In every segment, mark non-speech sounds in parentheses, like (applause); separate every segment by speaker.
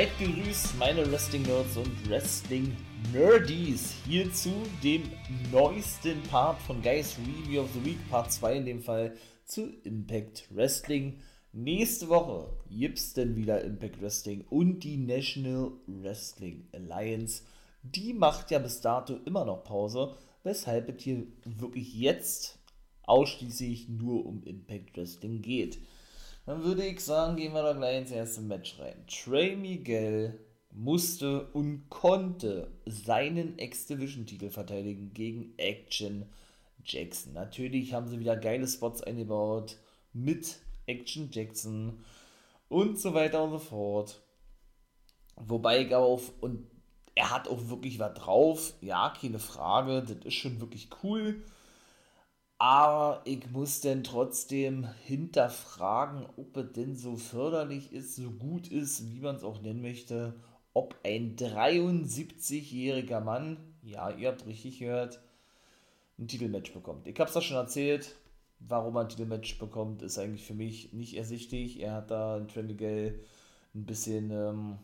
Speaker 1: Seid gegrüßt, meine Wrestling-Nerds und Wrestling-Nerdies, hier zu dem neuesten Part von Guys Review of the Week, Part 2 in dem Fall, zu Impact Wrestling. Nächste Woche gibt's denn wieder Impact Wrestling und die National Wrestling Alliance. Die macht ja bis dato immer noch Pause, weshalb es hier wirklich jetzt ausschließlich nur um Impact Wrestling geht. Dann würde ich sagen, gehen wir da gleich ins erste Match rein. Trey Miguel musste und konnte seinen X-Division-Titel verteidigen gegen Action Jackson. Natürlich haben sie wieder geile Spots eingebaut mit Action Jackson und so weiter und so fort. Wobei ich auch, und er hat auch wirklich was drauf, ja, keine Frage, das ist schon wirklich cool. Aber ich muss denn trotzdem hinterfragen, ob es denn so förderlich ist, so gut ist, wie man es auch nennen möchte, ob ein 73-jähriger Mann, ja, ihr habt richtig gehört, ein Titelmatch bekommt. Ich habe es da schon erzählt, warum er ein Titelmatch bekommt, ist eigentlich für mich nicht ersichtlich. Er hat da Trey Miguel ein bisschen ähm,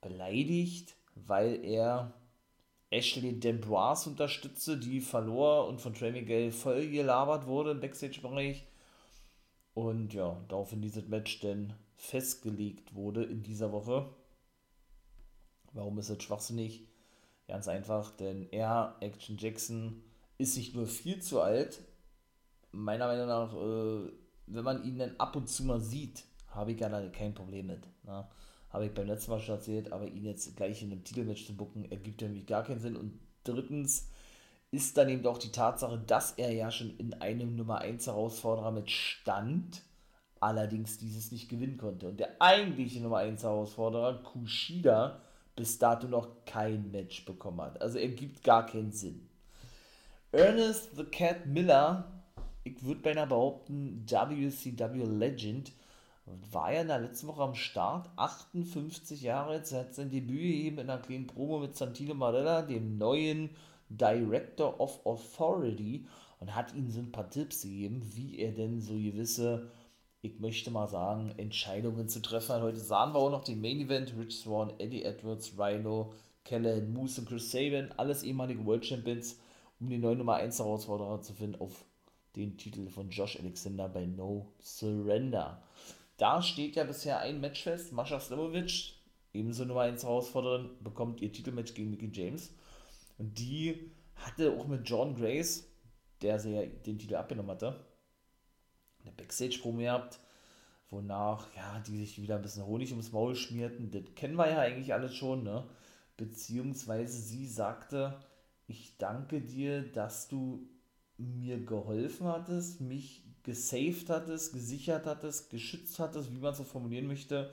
Speaker 1: beleidigt, weil er Ashley D'Ambrose unterstütze, die verlor und von Trey Miguel voll gelabert wurde im Backstage-Bereich. Und ja, daraufhin dieses Match dann festgelegt wurde in dieser Woche. Warum ist das schwachsinnig? Ganz einfach, denn er, Action Jackson, ist nicht nur viel zu alt. Meiner Meinung nach, äh, wenn man ihn dann ab und zu mal sieht, habe ich ja kein Problem mit. Ne? Habe ich beim letzten Mal schon erzählt, aber ihn jetzt gleich in einem Titelmatch zu bucken, ergibt irgendwie gar keinen Sinn. Und drittens ist dann eben auch die Tatsache, dass er ja schon in einem Nummer 1 Herausforderer mit stand, allerdings dieses nicht gewinnen konnte. Und der eigentliche Nummer 1 Herausforderer, Kushida, bis dato noch kein Match bekommen hat. Also ergibt gar keinen Sinn. Ernest the Cat Miller, ich würde beinahe behaupten, WCW Legend, war ja in der letzten Woche am Start, 58 Jahre jetzt, hat sein Debüt gegeben in einer kleinen Promo mit Santino Marella, dem neuen Director of Authority, und hat ihm so ein paar Tipps gegeben, wie er denn so gewisse, ich möchte mal sagen, Entscheidungen zu treffen hat. Heute sahen wir auch noch den Main Event, Rich Swan, Eddie Edwards, Rhino, Callahan, Moose und Chris Sabin, alles ehemalige World Champions, um den neuen Nummer 1 Herausforderer zu finden auf den Titel von Josh Alexander bei No Surrender. Da steht ja bisher ein Match fest. Mascha Slimovic, ebenso Nummer 1 Herausforderin, bekommt ihr Titelmatch gegen Mickey James. Und die hatte auch mit John Grace, der sie ja den Titel abgenommen hatte, eine Backstage-Promo gehabt, wonach, ja, die sich wieder ein bisschen Honig ums Maul schmierten. Das kennen wir ja eigentlich alles schon, ne? Beziehungsweise sie sagte, ich danke dir, dass du mir geholfen hattest, mich gesaved hattest, gesichert hattest, geschützt hattest, wie man es so formulieren möchte,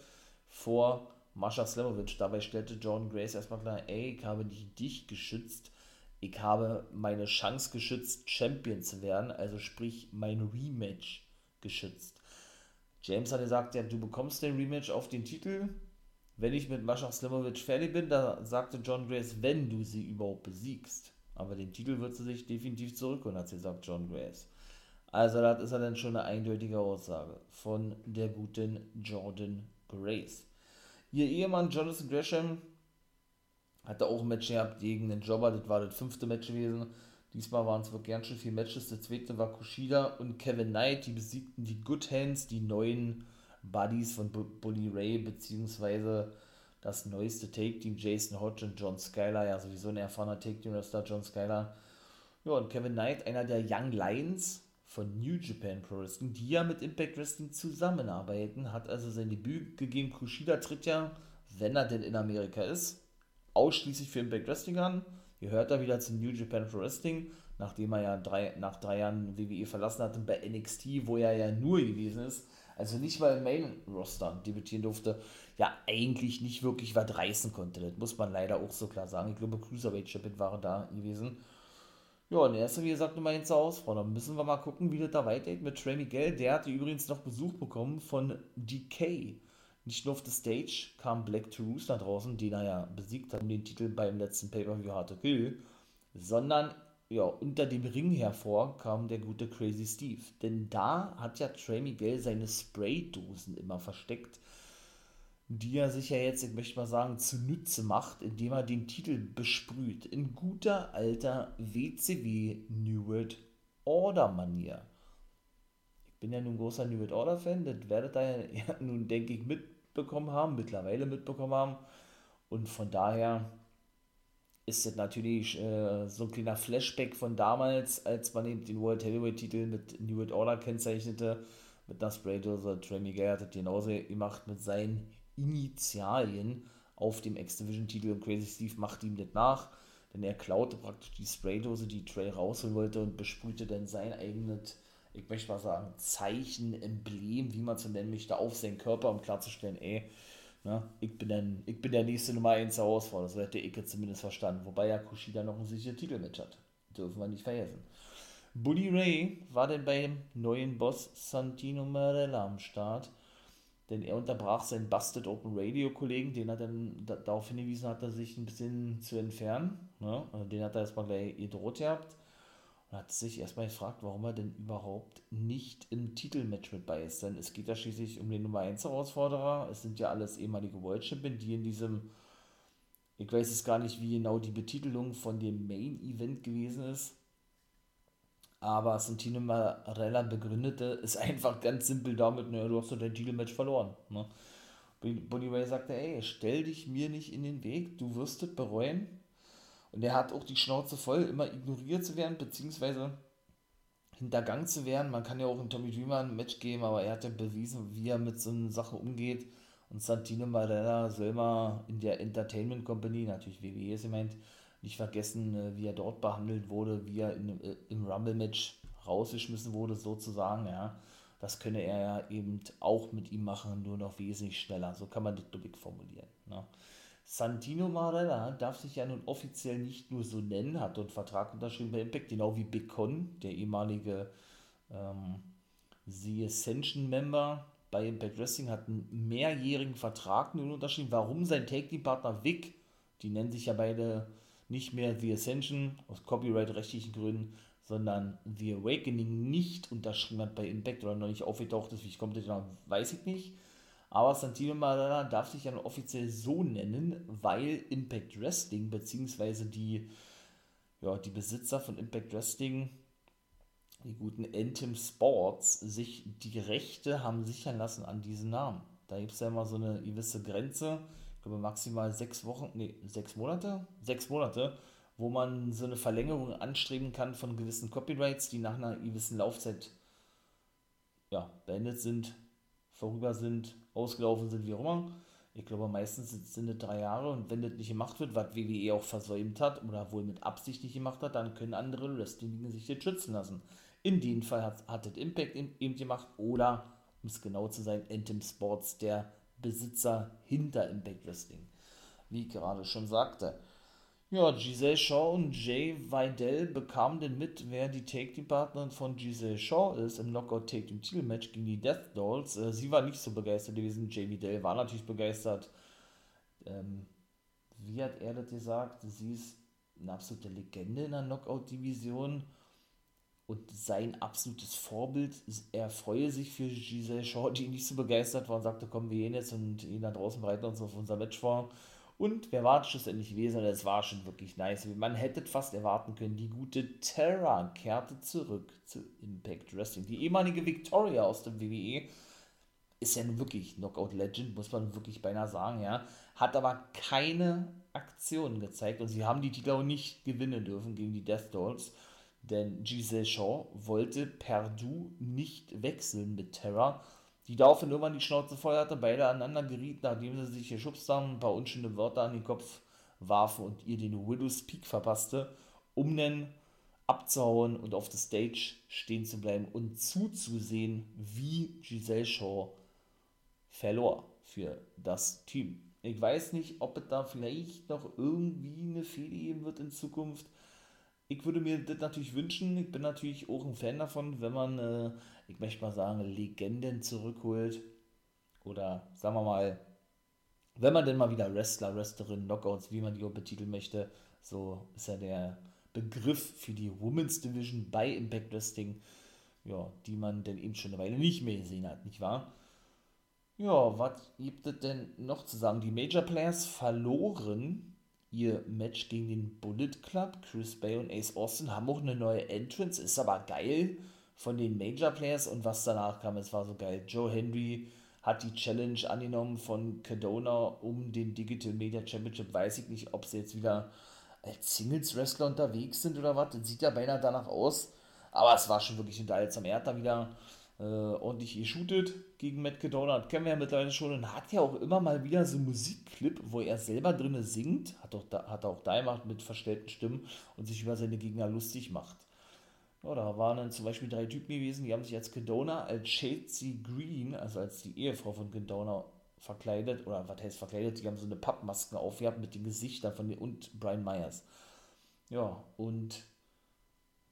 Speaker 1: vor Mascha Slamovic. Dabei stellte Jordan Grace erstmal klar, ey, ich habe nicht dich geschützt, ich habe meine Chance geschützt, Champion zu werden, also sprich mein Rematch geschützt. James hat gesagt, ja, du bekommst den Rematch auf den Titel, wenn ich mit Mascha Slimovic fertig bin, da sagte John Grace, wenn du sie überhaupt besiegst. Aber den Titel wird sie sich definitiv zurückholen, hat sie gesagt, John Grace. Also das ist ja dann schon eine eindeutige Aussage von der guten Jordan Grace. Ihr Ehemann Jonathan Gresham hatte auch ein Match gehabt gegen den Jobber, das war das fünfte Match gewesen. Diesmal waren es wirklich ganz schön viele Matches. Der zweite war Kushida und Kevin Knight, die besiegten die Good Hands, die neuen Buddies von Bully Ray, beziehungsweise das neueste Take-Team, Jason Hodge und John Skyler, ja sowieso ein erfahrener Take-Team-Wrestler, John Skyler. Ja, und Kevin Knight, einer der Young Lions, von New Japan Pro Wrestling, die ja mit Impact Wrestling zusammenarbeiten, hat also sein Debüt gegeben. Kushida tritt ja, wenn er denn in Amerika ist, ausschließlich für Impact Wrestling an. Gehört er wieder zu New Japan Pro Wrestling, nachdem er ja drei, nach drei Jahren WWE verlassen hatte bei NXT, wo er ja nur gewesen ist. Also nicht mal im Main Roster debütieren durfte. Ja, eigentlich nicht wirklich was reißen konnte. Das muss man leider auch so klar sagen. Ich glaube, Cruiserweight Champion war da gewesen. Ja, und er ist, wie gesagt, Nummer 1 Herausforderer. Dann müssen wir mal gucken, wie das da weitergeht mit Trey Miguel. Der hatte übrigens noch Besuch bekommen von DK. Nicht nur auf der Stage kam Black Toulouse nach draußen, den er ja besiegt hat um den Titel beim letzten Pay-Per-View Hard to Kill, sondern ja, unter dem Ring hervor kam der gute Crazy Steve. Denn da hat ja Trey Miguel seine Spraydosen immer versteckt. Die er sich ja jetzt, ich möchte mal sagen, zunutze macht, indem er den Titel besprüht. In guter alter WCW New World Order Manier. Ich bin ja nun großer New World Order Fan, das werdet ihr ja (laughs) nun, denke ich, mitbekommen haben, mittlerweile mitbekommen haben. Und von daher ist das natürlich äh, so ein kleiner Flashback von damals, als man eben den World Heavyweight Titel mit New World Order kennzeichnete, mit einer Spraydose. Trey Miguel hat das genauso gemacht mit seinen Initialien auf dem X-Division-Titel und Crazy Steve macht ihm das nach, denn er klaute praktisch die Spraydose, die Trey rausholen wollte und besprühte dann sein eigenes, ich möchte mal sagen, Zeichen, Emblem, wie man es nennen möchte, auf seinen Körper, um klarzustellen, ey, Ne? Ich, bin dann, ich bin der nächste Nummer 1 Herausforderer, so hätte ich jetzt zumindest verstanden. Wobei ja Kushida noch ein sicheres Titelmatch hat. Dürfen wir nicht vergessen. Bully Ray war dann beim neuen Boss Santino Marella am Start, denn er unterbrach seinen Busted Open Radio Kollegen, den er dann darauf hingewiesen hat, sich ein bisschen zu entfernen. Ne? Also den hat er erstmal gleich gedroht gehabt und hat sich erstmal gefragt, warum er denn überhaupt nicht im Titelmatch mit bei ist. Denn es geht ja schließlich um den Nummer 1 Herausforderer. Es sind ja alles ehemalige World Champion, die in diesem, ich weiß jetzt gar nicht, wie genau die Betitelung von dem Main Event gewesen ist. Aber Santino Marella begründete es einfach ganz simpel damit, naja, du hast doch dein Titelmatch verloren. Ne? Bonnie Ray sagte, ey, stell dich mir nicht in den Weg, du wirst es bereuen und er hat auch die Schnauze voll, immer ignoriert zu werden, beziehungsweise hintergangen zu werden. Man kann ja auch in Tommy Dreamer ein Match geben, aber er hat ja bewiesen, wie er mit so einer Sache umgeht. Und Santino Marella soll mal in der Entertainment Company, natürlich WWE ist gemeint, nicht vergessen, äh, wie er dort behandelt wurde, wie er in, äh, im Rumble-Match rausgeschmissen wurde, sozusagen, ja. Das könne er ja eben auch mit ihm machen, nur noch wesentlich schneller. So kann man das Dubik formulieren. Ne? Santino Marella darf sich ja nun offiziell nicht nur so nennen, hat dort Vertrag unterschrieben bei Impact, genau wie Big Con, der ehemalige ähm, The Ascension Member bei Impact Wrestling, hat einen mehrjährigen Vertrag nun unterschrieben. Warum sein Take Team Partner Vic, die nennen sich ja beide nicht mehr The Ascension aus copyright-rechtlichen Gründen, sondern The Awakening nicht unterschrieben hat bei Impact oder noch nicht aufgetaucht ist, wie ich kommt, weiß ich nicht. Aber Santino Marella darf sich ja offiziell so nennen, weil Impact Wrestling bzw. die, ja, die Besitzer von Impact Wrestling, die guten Anthem Sports, sich die Rechte haben sichern lassen an diesen Namen. Da gibt es ja immer so eine gewisse Grenze, glaube maximal sechs Wochen, nee, sechs Monate? Sechs Monate, wo man so eine Verlängerung anstreben kann von gewissen Copyrights, die nach einer gewissen Laufzeit ja, beendet sind, vorüber sind ausgelaufen sind, wie auch immer. Ich glaube, meistens sind es drei Jahre und wenn das nicht gemacht wird, was WWE auch versäumt hat oder wohl mit Absicht nicht gemacht hat, dann können andere Wrestling sich das schützen lassen. In dem Fall hat, hat das Impact eben gemacht oder, um es genau zu sein, Anthem Sports, der Besitzer hinter Impact Wrestling. Wie ich gerade schon sagte. Ja, Giselle Shaw und Jay Vidal bekamen denn mit, wer die Take-Team-Partnerin von Giselle Shaw ist im Knockout Take-Team-Titel-Match gegen die Death Dolls. Äh, sie war nicht so begeistert gewesen, Jay Vidal war natürlich begeistert. Ähm, wie hat er das gesagt? Sie ist eine absolute Legende in der Knockout-Division und sein absolutes Vorbild. Er freue sich für Giselle Shaw, die nicht so begeistert war und sagte, komm, wir gehen jetzt und gehen da draußen bereiten uns auf unser Match vor. Und wer war schlussendlich gewesen? Es war schon wirklich nice. Man hätte fast erwarten können, die gute Terra kehrte zurück zu Impact Wrestling. Die ehemalige Victoria aus dem WWE ist ja nun wirklich Knockout Legend, muss man wirklich beinahe sagen, ja. Hat aber keine Aktionen gezeigt und sie haben die Titel auch nicht gewinnen dürfen gegen die Death Dolls. Denn Giselle Shaw wollte Perdue nicht wechseln mit Terra die daraufhin irgendwann die Schnauze voll hatte, beide aneinander gerieten, nachdem sie sich geschubst haben, ein paar unschöne Wörter an den Kopf warfen und ihr den Widow's Peak verpasste, um dann abzuhauen und auf der Stage stehen zu bleiben und zuzusehen, wie Giselle Shaw verlor für das Team. Ich weiß nicht, ob es da vielleicht noch irgendwie eine Fehde geben wird in Zukunft. Ich würde mir das natürlich wünschen. Ich bin natürlich auch ein Fan davon, wenn man äh, ich möchte mal sagen, Legenden zurückholt. Oder sagen wir mal, wenn man denn mal wieder Wrestler, Wrestlerin, Knockouts, wie man die auch betiteln möchte, so ist ja der Begriff für die Women's Division bei Impact Wrestling, ja, die man denn eben schon eine Weile nicht mehr gesehen hat, nicht wahr? Ja, was gibt es denn noch zu sagen? Die Major Players verloren ihr Match gegen den Bullet Club. Chris Bay und Ace Austin haben auch eine neue Entrance, ist aber geil von den Major Players und was danach kam, es war so geil. Joe Henry hat die Challenge angenommen von Cadona um den Digital Media Championship. Weiß ich nicht, ob sie jetzt wieder als Singles-Wrestler unterwegs sind oder was. Das sieht ja beinahe danach aus. Aber es war schon wirklich unterhaltsam. Er hat da wieder äh, ordentlich geshootet gegen Matt Cadona. Kennen wir ja mittlerweile schon. Und hat ja auch immer mal wieder so einen Musikclip, wo er selber drinne singt. Hat, auch da, hat er auch da gemacht mit verstellten Stimmen und sich über seine Gegner lustig macht. Ja, da waren dann zum Beispiel drei Typen gewesen, die haben sich als Cadona, als Shadesy Green, also als die Ehefrau von Cadona, verkleidet, oder was heißt verkleidet, die haben so eine Pappmasken aufgehabt mit den Gesichtern von den, und Brian Myers. Ja, und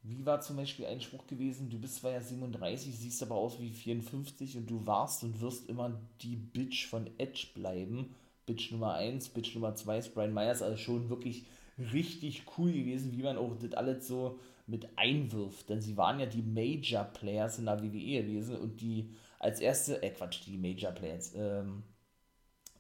Speaker 1: wie war zum Beispiel ein Spruch gewesen, du bist zwar ja 37, siehst aber aus wie 54 und du warst und wirst immer die Bitch von Edge bleiben. Bitch Nummer 1, Bitch Nummer 2 ist Brian Myers, also schon wirklich richtig cool gewesen, wie man auch das alles so mit einwirft. Denn sie waren ja die Major Players in der WWE gewesen und die als erste, äh Quatsch, die Major Players, ähm,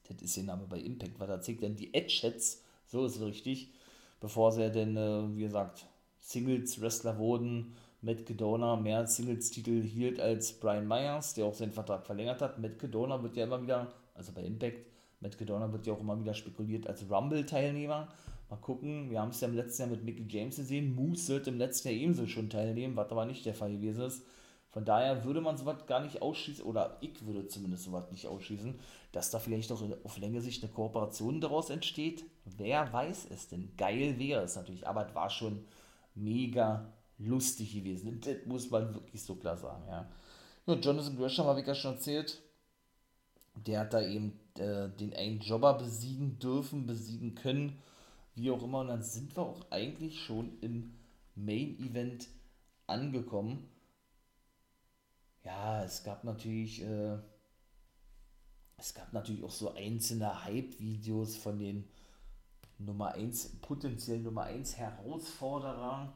Speaker 1: das ist der Name bei Impact, was erzählt denn? Die Edgeheads, so ist es richtig, bevor sie ja denn, äh, wie gesagt, Singles-Wrestler wurden. Matt Cadona mehr Singles-Titel hielt als Brian Myers, der auch seinen Vertrag verlängert hat. Matt Cadona wird ja immer wieder, also bei Impact, Matt Cadona wird ja auch immer wieder spekuliert als Rumble-Teilnehmer. Mal gucken, wir haben es ja im letzten Jahr mit Mickey James gesehen. Moose wird im letzten Jahr ebenso schon teilnehmen, was aber nicht der Fall gewesen ist. Von daher würde man sowas gar nicht ausschließen, oder ich würde zumindest sowas nicht ausschließen, dass da vielleicht auch auf längere Sicht eine Kooperation daraus entsteht. Wer weiß es denn? Geil wäre es natürlich, aber es war schon mega lustig gewesen. Das muss man wirklich so klar sagen, ja. ja Jonathan Gresham habe ich ja schon erzählt. Der hat da eben äh, den einen Jobber besiegen dürfen, besiegen können, wie auch immer. Und dann sind wir auch eigentlich schon im Main Event angekommen. Ja, es gab natürlich, äh, es gab natürlich auch so einzelne Hype-Videos von den Nummer 1, potenziell Nummer 1 Herausforderer,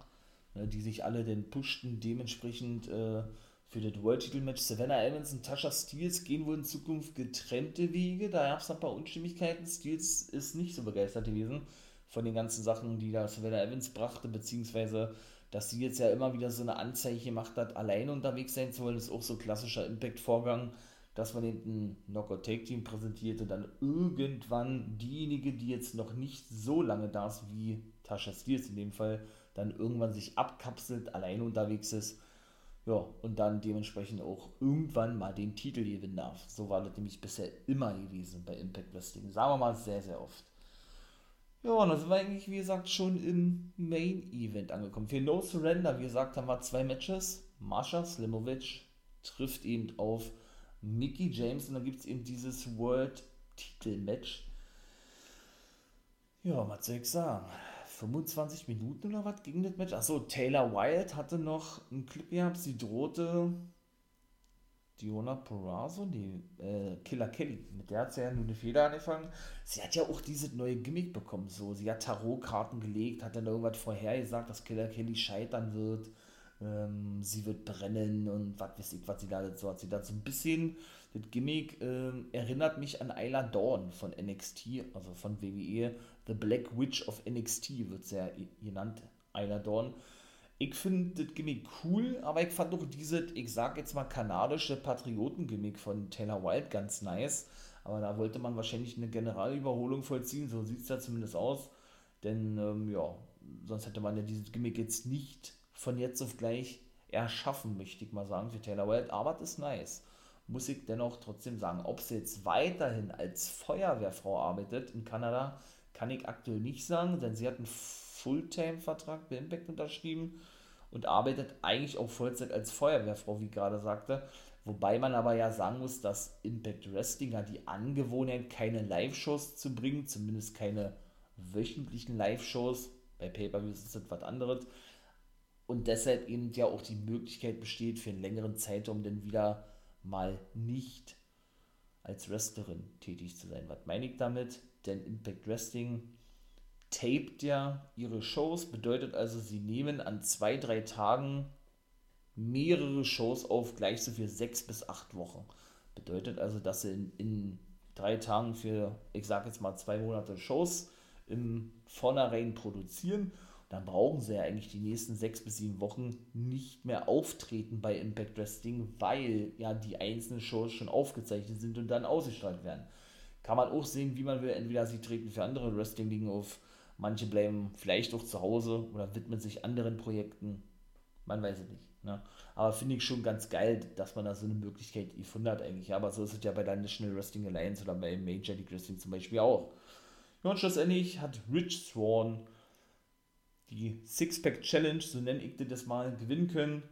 Speaker 1: ne, die sich alle denn pushten, dementsprechend äh, für das World-Titel-Match. Savannah Evans und Tasha Steels gehen wohl in Zukunft getrennte Wege. Da gab es ein paar Unstimmigkeiten. Steels ist nicht so begeistert gewesen von den ganzen Sachen, die da Savannah Evans brachte, beziehungsweise dass sie jetzt ja immer wieder so eine Anzeige gemacht hat, alleine unterwegs sein zu wollen, ist auch so ein klassischer Impact-Vorgang dass man den Knockout-Take-Team präsentiert und dann irgendwann diejenige, die jetzt noch nicht so lange da ist wie Tasha Steels in dem Fall, dann irgendwann sich abkapselt, alleine unterwegs ist, ja, und dann dementsprechend auch irgendwann mal den Titel gewinnen darf. So war das nämlich bisher immer gewesen bei Impact Wrestling. Sagen wir mal sehr, sehr oft. Ja, und sind wir eigentlich, wie gesagt, schon im Main Event angekommen. Für No Surrender, wie gesagt, haben wir zwei Matches. Mascha Slimovic trifft eben auf Mickey James und dann gibt es eben dieses World-Titel-Match. Ja, was soll ich sagen? 25 Minuten oder was ging das Match? Achso, Taylor Wilde hatte noch einen Clip gehabt, sie drohte Diona Perazzo, die äh, Killer Kelly, mit der hat sie ja nur eine Feder angefangen. Sie hat ja auch dieses neue Gimmick bekommen, so. Sie hat Tarotkarten gelegt, hat dann irgendwas vorhergesagt, dass Killer Kelly scheitern wird ähm, sie wird brennen und was weiß ich, was sie da so hat. Sie da so ein bisschen, das Gimmick äh, erinnert mich an Ayla Dawn von NXT, also von WWE. The Black Witch of NXT wird sehr genannt, Ayla Dawn. Ich finde das Gimmick cool, aber ich fand auch dieses, ich sag jetzt mal, kanadische Patrioten-Gimmick von Taylor Wilde ganz nice. Aber da wollte man wahrscheinlich eine Generalüberholung vollziehen, so sieht es da zumindest aus. Denn, ähm, ja, sonst hätte man ja dieses Gimmick jetzt nicht von jetzt auf gleich erschaffen, möchte ich mal sagen, für Taylor Wilde. Aber das ist nice. Muss ich dennoch trotzdem sagen. Ob sie jetzt weiterhin als Feuerwehrfrau arbeitet in Kanada, kann ich aktuell nicht sagen, denn sie hat einen Fulltime-Vertrag bei Impact unterschrieben und arbeitet eigentlich auch Vollzeit als Feuerwehrfrau, wie ich gerade sagte. Wobei man aber ja sagen muss, dass Impact Wrestling hat die Angewohnheit, keine Live-Shows zu bringen, zumindest keine wöchentlichen Live-Shows. Bei Pay-Per-Views ist das was anderes und deshalb eben ja auch die Möglichkeit besteht, für einen längeren Zeitraum dann wieder mal nicht als Wrestlerin tätig zu sein. Was meine ich damit? Denn Impact Wrestling taped ja ihre Shows, bedeutet also, sie nehmen an zwei, drei Tagen mehrere Shows auf, gleich so für sechs bis acht Wochen. Bedeutet also, dass sie in, in drei Tagen für, ich sage jetzt mal, zwei Monate Shows im Vornherein produzieren. Dann brauchen sie ja eigentlich die nächsten sechs bis sieben Wochen nicht mehr auftreten bei Impact Wrestling, weil ja die einzelnen Shows schon aufgezeichnet sind und dann ausgestrahlt werden. Kann man auch sehen, wie man will. Entweder sie treten für andere Wrestling-Ligen auf, manche bleiben vielleicht auch zu Hause oder widmen sich anderen Projekten. Man weiß es nicht. Ne? Aber finde ich schon ganz geil, dass man da so eine Möglichkeit gefunden hat eigentlich. Aber so ist es ja bei der National Wrestling Alliance oder bei Major League Wrestling zum Beispiel auch. Und schlussendlich hat Rich Swan die Six-Pack Challenge, so nenne ich das mal, gewinnen können,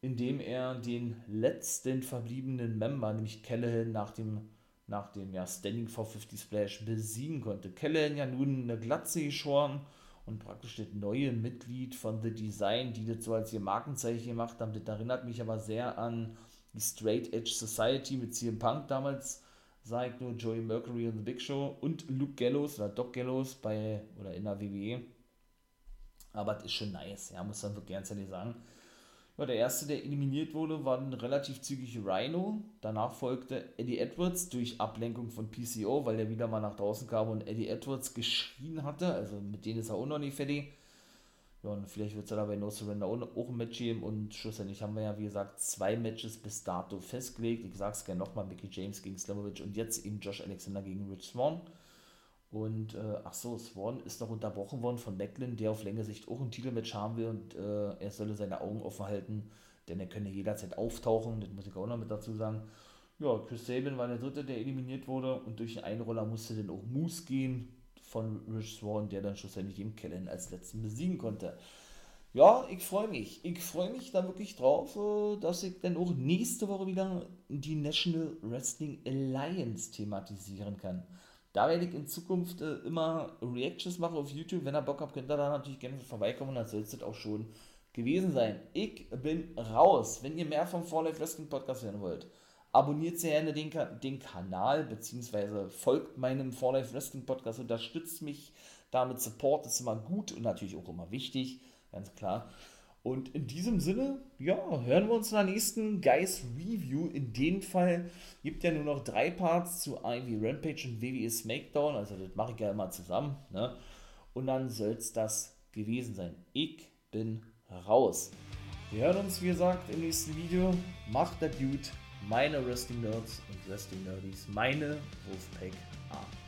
Speaker 1: indem er den letzten verbliebenen Member, nämlich Callahan, nach dem, nach dem ja, Standing 450 Splash besiegen konnte. Callahan ja nun eine Glatze geschoren und praktisch das neue Mitglied von The Design, die das so als ihr Markenzeichen gemacht haben. Das erinnert mich aber sehr an die Straight Edge Society mit CM Punk damals, sagt nur Joey Mercury und The Big Show und Luke Gallows oder Doc Gallows bei oder in der WWE. Aber das ist schon nice, ja, muss man wirklich ganz ehrlich sagen. Ja, der erste, der eliminiert wurde, war ein relativ zügig Rhino. Danach folgte Eddie Edwards durch Ablenkung von PCO, weil der wieder mal nach draußen kam und Eddie Edwards geschrien hatte. Also mit denen ist er auch noch nicht fertig. Ja, und vielleicht wird es ja dabei No Surrender auch ein Match geben. Und schlussendlich haben wir ja, wie gesagt, zwei Matches bis dato festgelegt. Ich sag's gerne nochmal: Mickey James gegen Slamovic und jetzt eben Josh Alexander gegen Rich Swan. Und äh, ach so, Swan ist noch unterbrochen worden von Macklin, der auf längere Sicht auch ein Titelmatch haben will und äh, er solle seine Augen offen halten, denn er könne jederzeit auftauchen, das muss ich auch noch mit dazu sagen. Ja, Chris Sabin war der dritte, der eliminiert wurde und durch den Einroller musste dann auch Moose gehen von Rich Swan, der dann schlussendlich eben Kellen als letzten besiegen konnte. Ja, ich freue mich. Ich freue mich da wirklich drauf, äh, dass ich dann auch nächste Woche wieder die National Wrestling Alliance thematisieren kann. Da werde ich in Zukunft äh, immer Reactions machen auf YouTube. Wenn ihr Bock habt, könnt ihr da natürlich gerne vorbeikommen dann soll es auch schon gewesen sein. Ich bin raus. Wenn ihr mehr vom For Life Wrestling Podcast hören wollt, abonniert sehr gerne den, den Kanal, beziehungsweise folgt meinem For Life Wrestling Podcast, unterstützt mich damit. Support ist immer gut und natürlich auch immer wichtig, ganz klar. Und in diesem Sinne, ja, hören wir uns in der nächsten Guys Review. In dem Fall gibt ja nur noch drei Parts zu Ivy Rampage und WWE SmackDown. Also das mache ich ja immer zusammen. Ne? Und dann soll es das gewesen sein. Ich bin raus. Wir hören uns, wie gesagt, im nächsten Video. Macht der Dude, meine Wrestling Nerds und Wrestling Nerdies, meine Wolfpack Army.